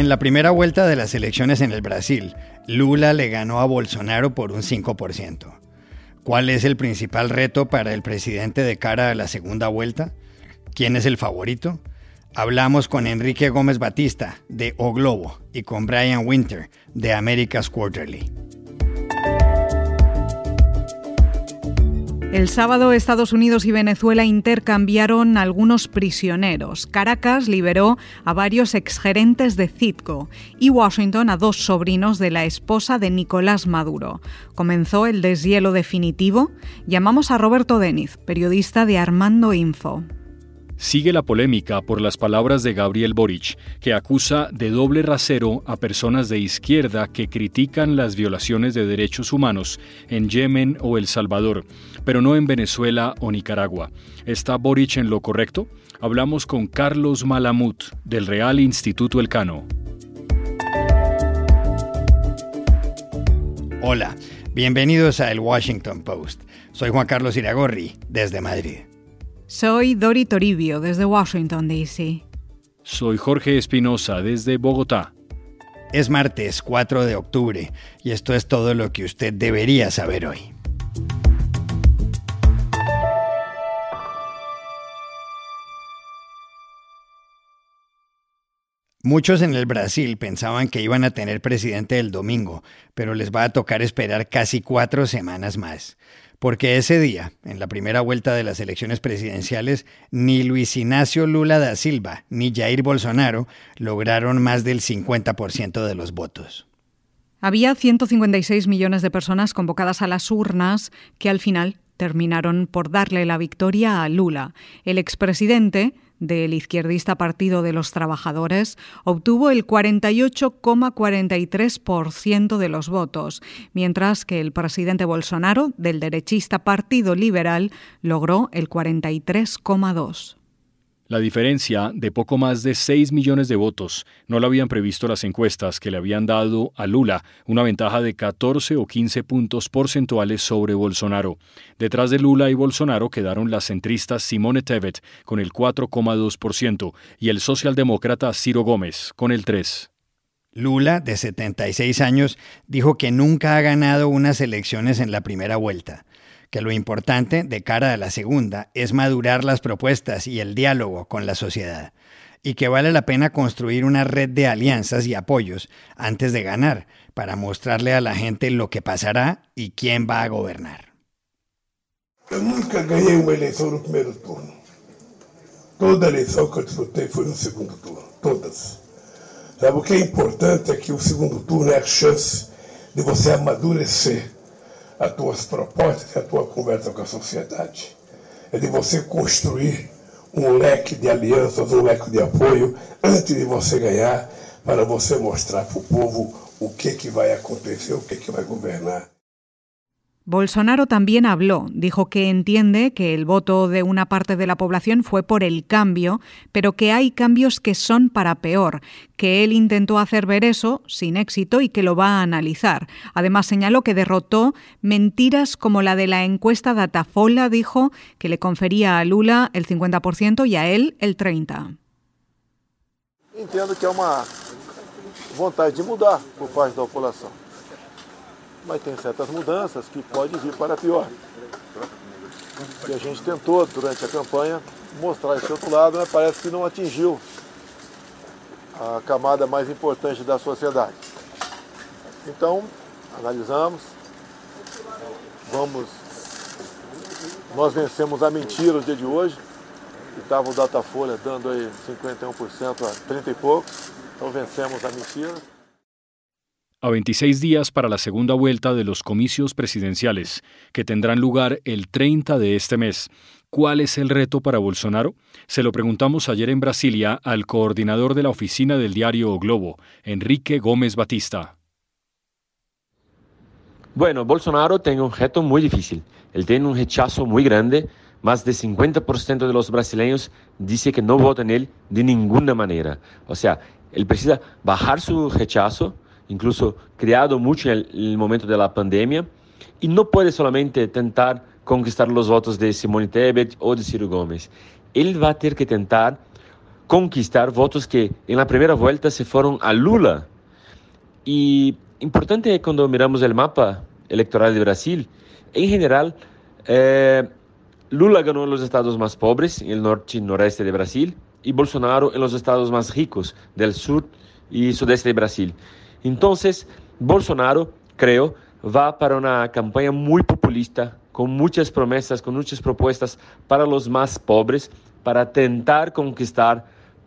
En la primera vuelta de las elecciones en el Brasil, Lula le ganó a Bolsonaro por un 5%. ¿Cuál es el principal reto para el presidente de cara a la segunda vuelta? ¿Quién es el favorito? Hablamos con Enrique Gómez Batista de O Globo y con Brian Winter de America's Quarterly. El sábado Estados Unidos y Venezuela intercambiaron algunos prisioneros. Caracas liberó a varios exgerentes de Citgo y Washington a dos sobrinos de la esposa de Nicolás Maduro. Comenzó el deshielo definitivo. Llamamos a Roberto Deniz, periodista de Armando Info. Sigue la polémica por las palabras de Gabriel Boric, que acusa de doble rasero a personas de izquierda que critican las violaciones de derechos humanos en Yemen o El Salvador, pero no en Venezuela o Nicaragua. ¿Está Boric en lo correcto? Hablamos con Carlos Malamut, del Real Instituto Elcano. Hola, bienvenidos a El Washington Post. Soy Juan Carlos Iragorri, desde Madrid. Soy Dori Toribio desde Washington, D.C. Soy Jorge Espinosa desde Bogotá. Es martes 4 de octubre y esto es todo lo que usted debería saber hoy. Muchos en el Brasil pensaban que iban a tener presidente el domingo, pero les va a tocar esperar casi cuatro semanas más porque ese día, en la primera vuelta de las elecciones presidenciales, ni Luis Ignacio Lula da Silva ni Jair Bolsonaro lograron más del 50% de los votos. Había 156 millones de personas convocadas a las urnas que al final terminaron por darle la victoria a Lula. El expresidente del izquierdista Partido de los Trabajadores obtuvo el 48,43% de los votos, mientras que el presidente Bolsonaro, del derechista Partido Liberal, logró el 43,2%. La diferencia de poco más de 6 millones de votos no lo habían previsto las encuestas que le habían dado a Lula una ventaja de 14 o 15 puntos porcentuales sobre Bolsonaro. Detrás de Lula y Bolsonaro quedaron las centristas Simone Tebet con el 4,2% y el socialdemócrata Ciro Gómez con el 3%. Lula, de 76 años, dijo que nunca ha ganado unas elecciones en la primera vuelta que lo importante de cara a la segunda es madurar las propuestas y el diálogo con la sociedad, y que vale la pena construir una red de alianzas y apoyos antes de ganar, para mostrarle a la gente lo que pasará y quién va a gobernar. Yo nunca gané una elección en el primer turno. Toda elección que disfruté fue en el segundo turno, todas. Lo que es importante es que el segundo turno es la chance de você amadurecer as tuas propostas, a tua conversa com a sociedade. É de você construir um leque de alianças, um leque de apoio, antes de você ganhar, para você mostrar para o povo o que, que vai acontecer, o que, que vai governar. Bolsonaro también habló, dijo que entiende que el voto de una parte de la población fue por el cambio, pero que hay cambios que son para peor, que él intentó hacer ver eso sin éxito y que lo va a analizar. Además señaló que derrotó mentiras como la de la encuesta Datafola, dijo que le confería a Lula el 50% y a él el 30%. Entiendo que hay una vontade de mudar por parte de la población. Mas tem certas mudanças que pode vir para pior. E a gente tentou, durante a campanha, mostrar esse outro lado, mas parece que não atingiu a camada mais importante da sociedade. Então, analisamos, vamos. Nós vencemos a mentira no dia de hoje, que estava o Datafolha dando aí 51% a 30 e poucos, então vencemos a mentira. A 26 días para la segunda vuelta de los comicios presidenciales, que tendrán lugar el 30 de este mes, ¿cuál es el reto para Bolsonaro? Se lo preguntamos ayer en Brasilia al coordinador de la oficina del diario o Globo, Enrique Gómez Batista. Bueno, Bolsonaro tiene un reto muy difícil. Él tiene un rechazo muy grande. Más de 50% de los brasileños dice que no votan él de ninguna manera. O sea, él precisa bajar su rechazo incluso criado mucho en el, momento de la pandemia, y no puede solamente tentar conquistar los votos de Simone Tebet o de Ciro Gómez. Él va a tener que tentar conquistar votos que en la primera vuelta se fueron a Lula. Y importante cuando miramos el mapa electoral de Brasil, en general, eh, Lula ganó en los estados más pobres, en el norte y noreste de Brasil, y Bolsonaro en los estados más ricos del sur y sudeste de Brasil. Entonces, Bolsonaro, creo, va para una campaña muy populista, con muchas promesas, con muchas propuestas para los más pobres, para tentar conquistar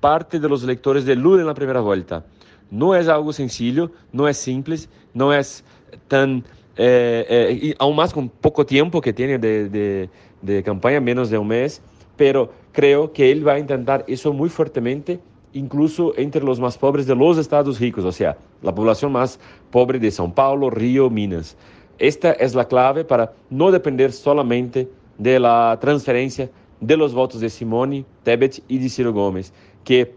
parte de los electores de Lula en la primera vuelta. No es algo sencillo, no es simple, no es tan... Eh, eh, y aún más con poco tiempo que tiene de, de, de campaña, menos de un mes, pero creo que él va a intentar eso muy fuertemente incluso entre los más pobres de los estados ricos, o sea, la población más pobre de São Paulo, Río, Minas. Esta es la clave para no depender solamente de la transferencia de los votos de Simone Tebet y de Ciro Gómez, que,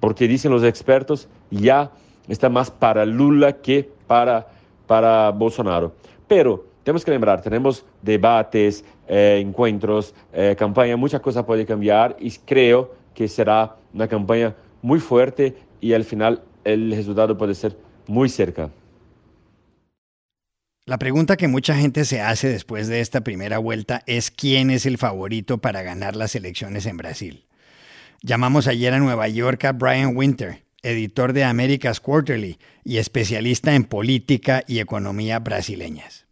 porque dicen los expertos, ya está más para Lula que para, para Bolsonaro. Pero tenemos que lembrar, tenemos debates, eh, encuentros, eh, campaña, mucha cosa puede cambiar y creo que será una campaña muy fuerte y al final el resultado puede ser muy cerca. La pregunta que mucha gente se hace después de esta primera vuelta es quién es el favorito para ganar las elecciones en Brasil. Llamamos ayer a Nueva York a Brian Winter, editor de America's Quarterly y especialista en política y economía brasileñas.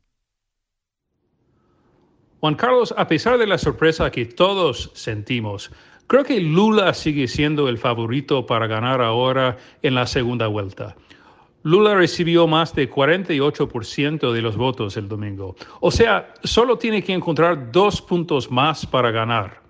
Juan Carlos, a pesar de la sorpresa que todos sentimos, Creo que Lula sigue siendo el favorito para ganar ahora en la segunda vuelta. Lula recibió más de 48% de los votos el domingo. O sea, solo tiene que encontrar dos puntos más para ganar.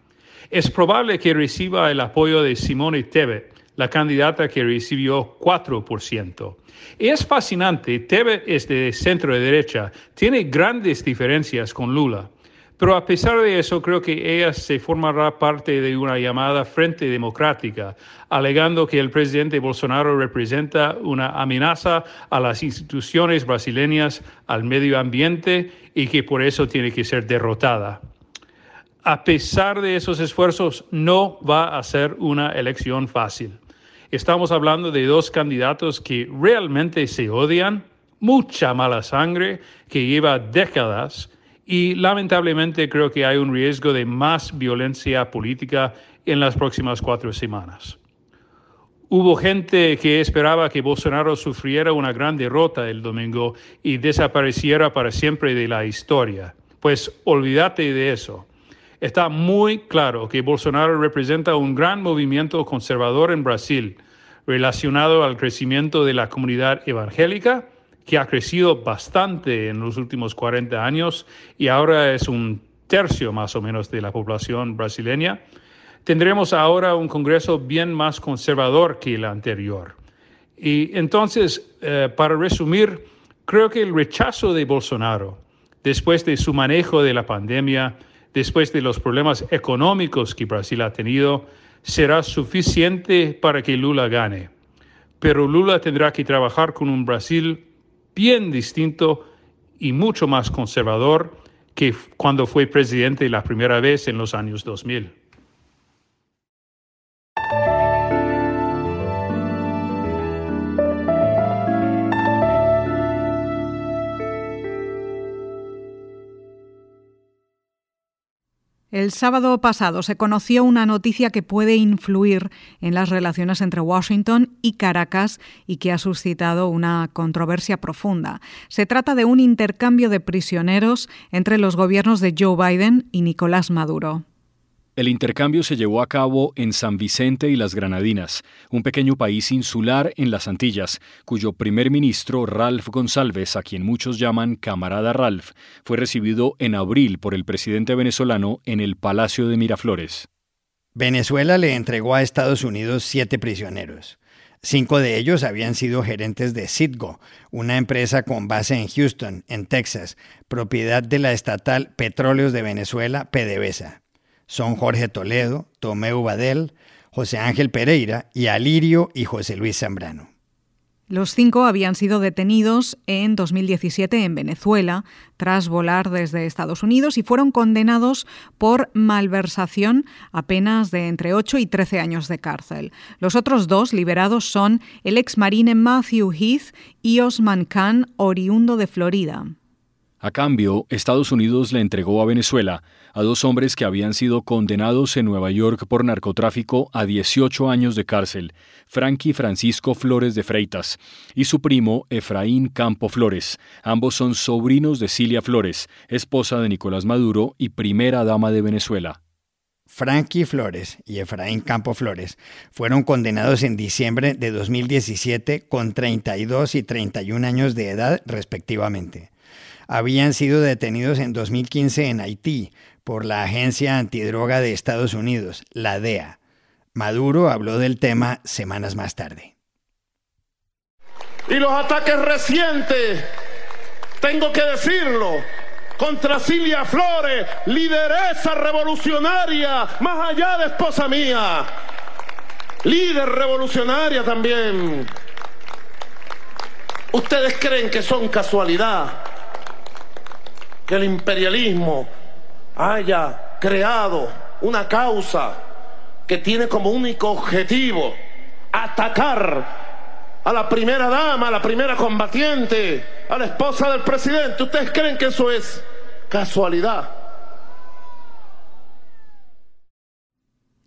Es probable que reciba el apoyo de Simone Tebet, la candidata que recibió 4%. Y es fascinante, Tebet es de centro derecha, tiene grandes diferencias con Lula. Pero a pesar de eso, creo que ella se formará parte de una llamada Frente Democrática, alegando que el presidente Bolsonaro representa una amenaza a las instituciones brasileñas, al medio ambiente y que por eso tiene que ser derrotada. A pesar de esos esfuerzos, no va a ser una elección fácil. Estamos hablando de dos candidatos que realmente se odian, mucha mala sangre que lleva décadas y lamentablemente creo que hay un riesgo de más violencia política en las próximas cuatro semanas. Hubo gente que esperaba que Bolsonaro sufriera una gran derrota el domingo y desapareciera para siempre de la historia. Pues olvídate de eso. Está muy claro que Bolsonaro representa un gran movimiento conservador en Brasil relacionado al crecimiento de la comunidad evangélica que ha crecido bastante en los últimos 40 años y ahora es un tercio más o menos de la población brasileña, tendremos ahora un Congreso bien más conservador que el anterior. Y entonces, eh, para resumir, creo que el rechazo de Bolsonaro, después de su manejo de la pandemia, después de los problemas económicos que Brasil ha tenido, será suficiente para que Lula gane. Pero Lula tendrá que trabajar con un Brasil bien distinto y mucho más conservador que cuando fue presidente la primera vez en los años 2000. El sábado pasado se conoció una noticia que puede influir en las relaciones entre Washington y Caracas y que ha suscitado una controversia profunda. Se trata de un intercambio de prisioneros entre los gobiernos de Joe Biden y Nicolás Maduro. El intercambio se llevó a cabo en San Vicente y las Granadinas, un pequeño país insular en las Antillas, cuyo primer ministro Ralph González, a quien muchos llaman camarada Ralph, fue recibido en abril por el presidente venezolano en el Palacio de Miraflores. Venezuela le entregó a Estados Unidos siete prisioneros. Cinco de ellos habían sido gerentes de Citgo, una empresa con base en Houston, en Texas, propiedad de la estatal Petróleos de Venezuela, PDVSA son Jorge Toledo, Tomeu Badel, José Ángel Pereira y Alirio y José Luis Zambrano. Los cinco habían sido detenidos en 2017 en Venezuela tras volar desde Estados Unidos y fueron condenados por malversación a penas de entre 8 y 13 años de cárcel. Los otros dos liberados son el ex marine Matthew Heath y Osman Khan, oriundo de Florida. A cambio, Estados Unidos le entregó a Venezuela a dos hombres que habían sido condenados en Nueva York por narcotráfico a 18 años de cárcel, Frankie Francisco Flores de Freitas y su primo Efraín Campo Flores. Ambos son sobrinos de Cilia Flores, esposa de Nicolás Maduro y primera dama de Venezuela. Frankie Flores y Efraín Campo Flores fueron condenados en diciembre de 2017 con 32 y 31 años de edad respectivamente habían sido detenidos en 2015 en Haití por la Agencia Antidroga de Estados Unidos, la DEA. Maduro habló del tema semanas más tarde. Y los ataques recientes, tengo que decirlo, contra Silvia Flores, lideresa revolucionaria, más allá de esposa mía, líder revolucionaria también. ¿Ustedes creen que son casualidad? Que el imperialismo haya creado una causa que tiene como único objetivo atacar a la primera dama, a la primera combatiente, a la esposa del presidente. ¿Ustedes creen que eso es casualidad?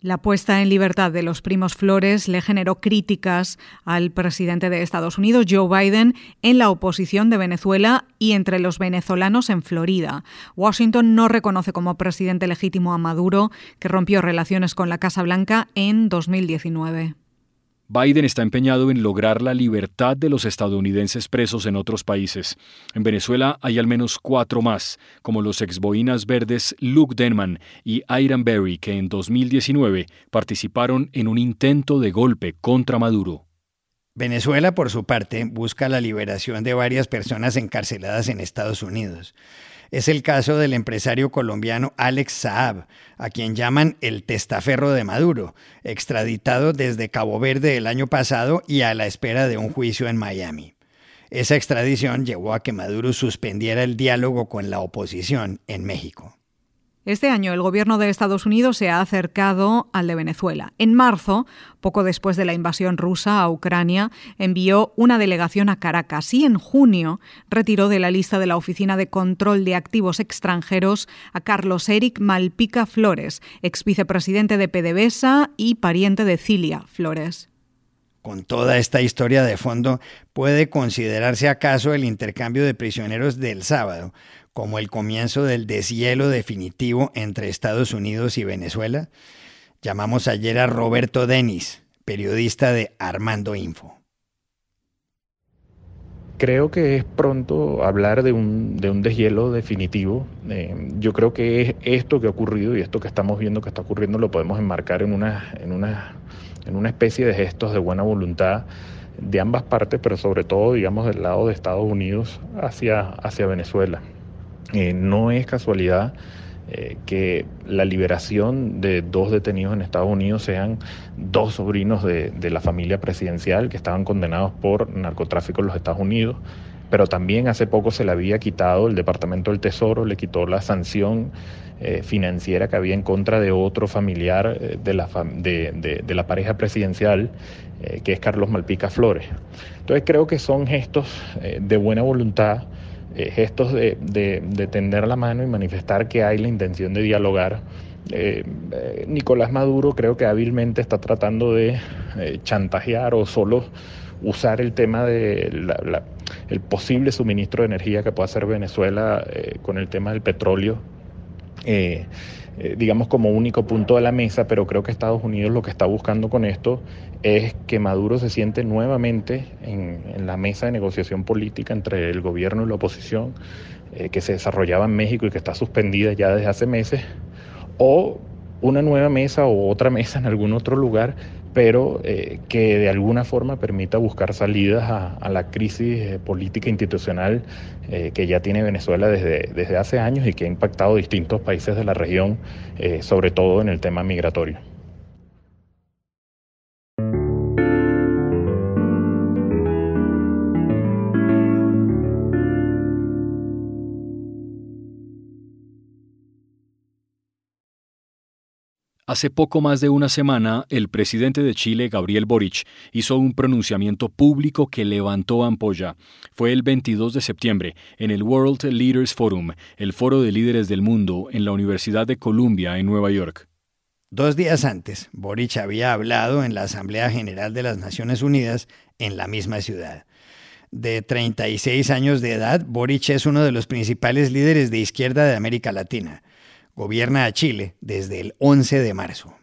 La puesta en libertad de los primos Flores le generó críticas al presidente de Estados Unidos, Joe Biden, en la oposición de Venezuela y entre los venezolanos en Florida. Washington no reconoce como presidente legítimo a Maduro, que rompió relaciones con la Casa Blanca en 2019. Biden está empeñado en lograr la libertad de los estadounidenses presos en otros países. En Venezuela hay al menos cuatro más, como los exboinas verdes Luke Denman y Iron Berry, que en 2019 participaron en un intento de golpe contra Maduro. Venezuela, por su parte, busca la liberación de varias personas encarceladas en Estados Unidos. Es el caso del empresario colombiano Alex Saab, a quien llaman el testaferro de Maduro, extraditado desde Cabo Verde el año pasado y a la espera de un juicio en Miami. Esa extradición llevó a que Maduro suspendiera el diálogo con la oposición en México. Este año el gobierno de Estados Unidos se ha acercado al de Venezuela. En marzo, poco después de la invasión rusa a Ucrania, envió una delegación a Caracas y en junio retiró de la lista de la Oficina de Control de Activos Extranjeros a Carlos Eric Malpica Flores, ex vicepresidente de PDVSA y pariente de Cilia Flores. Con toda esta historia de fondo, ¿puede considerarse acaso el intercambio de prisioneros del sábado como el comienzo del deshielo definitivo entre Estados Unidos y Venezuela? Llamamos ayer a Roberto Denis, periodista de Armando Info. Creo que es pronto hablar de un, de un deshielo definitivo. Eh, yo creo que es esto que ha ocurrido y esto que estamos viendo que está ocurriendo lo podemos enmarcar en una, en una, en una especie de gestos de buena voluntad de ambas partes, pero sobre todo, digamos, del lado de Estados Unidos hacia, hacia Venezuela. Eh, no es casualidad eh, que la liberación de dos detenidos en Estados Unidos sean dos sobrinos de, la familia presidencial que estaban condenados por narcotráfico en los Estados Unidos, pero también hace poco se le había quitado, el Departamento del Tesoro le quitó la sanción eh, financiera que había en contra de otro familiar de, la, de, de, la pareja presidencial, que es Carlos Malpica Flores. Entonces creo que son gestos de buena voluntad eh, gestos de, de, tender la mano y manifestar que hay la intención de dialogar. Eh, eh, Nicolás Maduro creo que hábilmente está tratando de chantajear o solo usar el tema de el posible suministro de energía que pueda hacer Venezuela con el tema del petróleo digamos, como único punto de la mesa, pero creo que Estados Unidos lo que está buscando con esto es que Maduro se siente nuevamente en, la mesa de negociación política entre el gobierno y la oposición, eh, que se desarrollaba en México y que está suspendida ya desde hace meses, o una nueva mesa o otra mesa en algún otro lugar pero eh, que de alguna forma permita buscar salidas a, la crisis eh, política institucional eh, que ya tiene Venezuela desde, desde hace años y que ha impactado distintos países de la región, sobre todo en el tema migratorio. Hace poco más de una semana, el presidente de Chile, Gabriel Boric, hizo un pronunciamiento público que levantó ampolla. Fue el 22 de septiembre, en el World Leaders Forum, el foro de líderes del mundo, en la Universidad de Columbia, en Nueva York. Dos días antes, Boric había hablado en la Asamblea General de las Naciones Unidas en la misma ciudad. De 36 años de edad, Boric es uno de los principales líderes de izquierda de América Latina gobierna a Chile desde el 11 de marzo.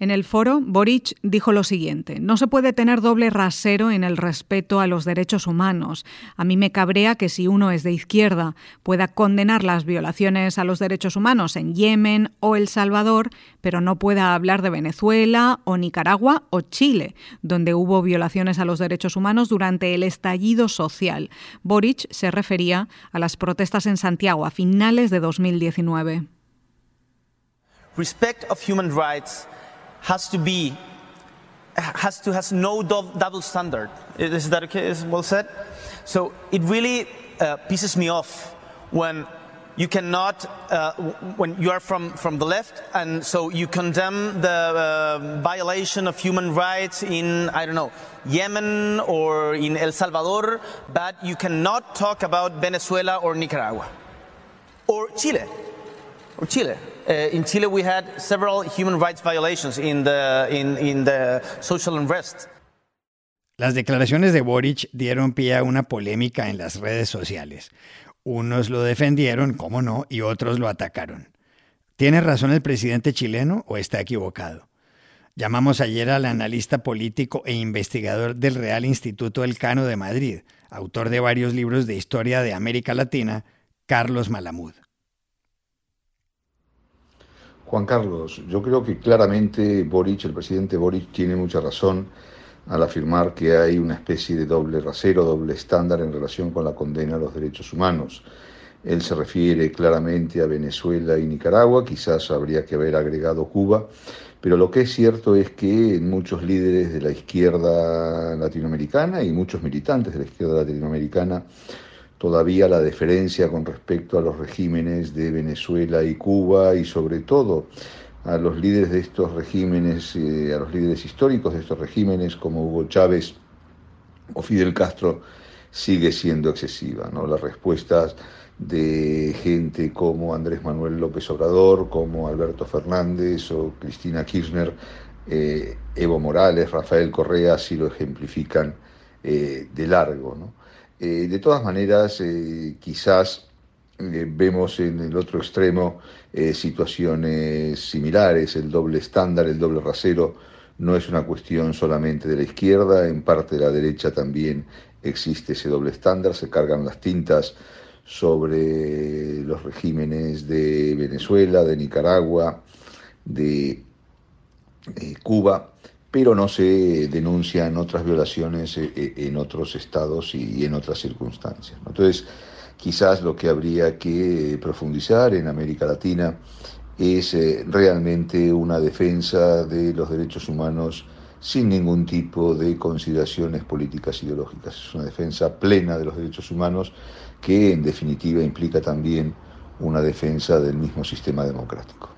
En el foro, Boric dijo lo siguiente, no se puede tener doble rasero en el respeto a los derechos humanos. A mí me cabrea que si uno es de izquierda pueda condenar las violaciones a los derechos humanos en Yemen o El Salvador, pero no pueda hablar de Venezuela o Nicaragua o Chile, donde hubo violaciones a los derechos humanos durante el estallido social. Boric se refería a las protestas en Santiago a finales de 2019. Respect of human rights has to be has to has no do- double standard. Is that okay? Is well said. So it really uh, pisses me off when you cannot uh, when you are from from the left and so you condemn the uh, violation of human rights in I don't know Yemen or in El Salvador, but you cannot talk about Venezuela or Nicaragua or Chile or Chile. Uh, in Chile, we had several human rights violations in the, in, social unrest. Las declaraciones de Boric dieron pie a una polémica en las redes sociales. Unos lo defendieron, cómo no, y otros lo atacaron. ¿Tiene razón el presidente chileno o está equivocado? Llamamos ayer al analista político e investigador del Real Instituto Elcano de Madrid, autor de varios libros de historia de América Latina, Carlos Malamud. Juan Carlos, yo creo que claramente Boric, el presidente Boric, tiene mucha razón al afirmar que hay una especie de doble rasero, doble estándar en relación con la condena a los derechos humanos. Él se refiere claramente a Venezuela y Nicaragua, quizás habría que haber agregado Cuba, pero lo que es cierto es que muchos líderes de la izquierda latinoamericana y muchos militantes de la izquierda latinoamericana todavía la deferencia con respecto a los regímenes de Venezuela y Cuba y sobre todo a los líderes de estos regímenes, eh, a los líderes históricos de estos regímenes como Hugo Chávez o Fidel Castro, sigue siendo excesiva. ¿no? Las respuestas de gente como Andrés Manuel López Obrador, como Alberto Fernández o Cristina Kirchner, eh, Evo Morales, Rafael Correa, así lo ejemplifican eh, de largo. ¿no? Eh, de todas maneras, eh, quizás eh, vemos en el otro extremo situaciones similares, el doble estándar, el doble rasero, no es una cuestión solamente de la izquierda, en parte de la derecha también existe ese doble estándar, se cargan las tintas sobre los regímenes de Venezuela, de Nicaragua, de Cuba pero no se denuncian otras violaciones eh, eh, en otros estados y en otras circunstancias. Entonces, quizás lo que habría que profundizar en América Latina es eh, realmente una defensa de los derechos humanos sin ningún tipo de consideraciones políticas ideológicas. Es una defensa plena de los derechos humanos que en definitiva implica también una defensa del mismo sistema democrático.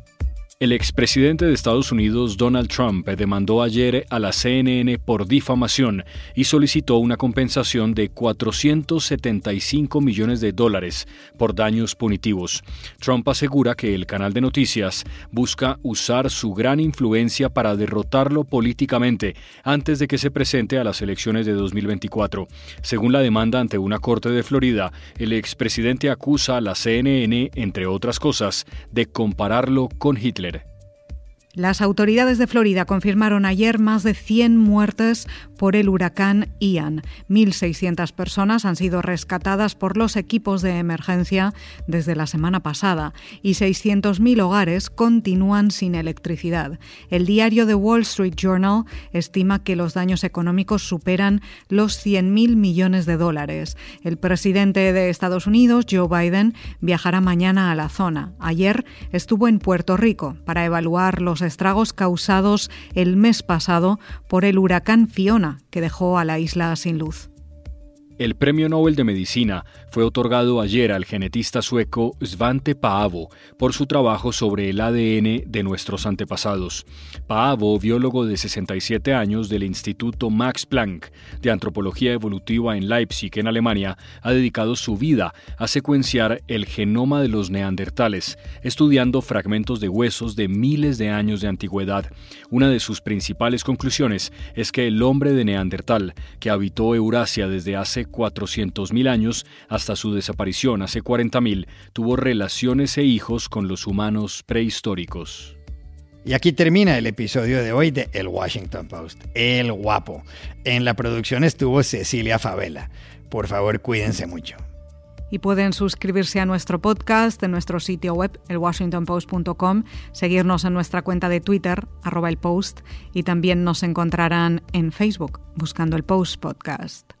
El expresidente de Estados Unidos, Donald Trump, demandó ayer a la CNN por difamación y solicitó una compensación de 475 millones de dólares por daños punitivos. Trump asegura que el canal de noticias busca usar su gran influencia para derrotarlo políticamente antes de que se presente a las elecciones de 2024. Según la demanda ante una corte de Florida, el expresidente acusa a la CNN, entre otras cosas, de compararlo con Hitler. Las autoridades de Florida confirmaron ayer más de 100 muertes por el huracán Ian. 1.600 personas han sido rescatadas por los equipos de emergencia desde la semana pasada y 600.000 hogares continúan sin electricidad. El diario The Wall Street Journal estima que los daños económicos superan los 100.000 millones de dólares. El presidente de Estados Unidos, Joe Biden, viajará mañana a la zona. Ayer estuvo en Puerto Rico para evaluar los estragos causados el mes pasado por el huracán Fiona, que dejó a la isla sin luz. El Premio Nobel de Medicina fue otorgado ayer al genetista sueco Svante Paavo por su trabajo sobre el ADN de nuestros antepasados. Paavo, biólogo de 67 años del Instituto Max Planck de Antropología Evolutiva en Leipzig, en Alemania, ha dedicado su vida a secuenciar el genoma de los neandertales, estudiando fragmentos de huesos de miles de años de antigüedad. Una de sus principales conclusiones es que el hombre de Neandertal, que habitó Eurasia desde hace 400.000 años hasta su desaparición hace 40.000, tuvo relaciones e hijos con los humanos prehistóricos. Y aquí termina el episodio de hoy de El Washington Post. El guapo. En la producción estuvo Cecilia Favela. Por favor, cuídense mucho. Y pueden suscribirse a nuestro podcast en nuestro sitio web, elwashingtonpost.com, seguirnos en nuestra cuenta de Twitter, arroba el post, y también nos encontrarán en Facebook, buscando el Post Podcast.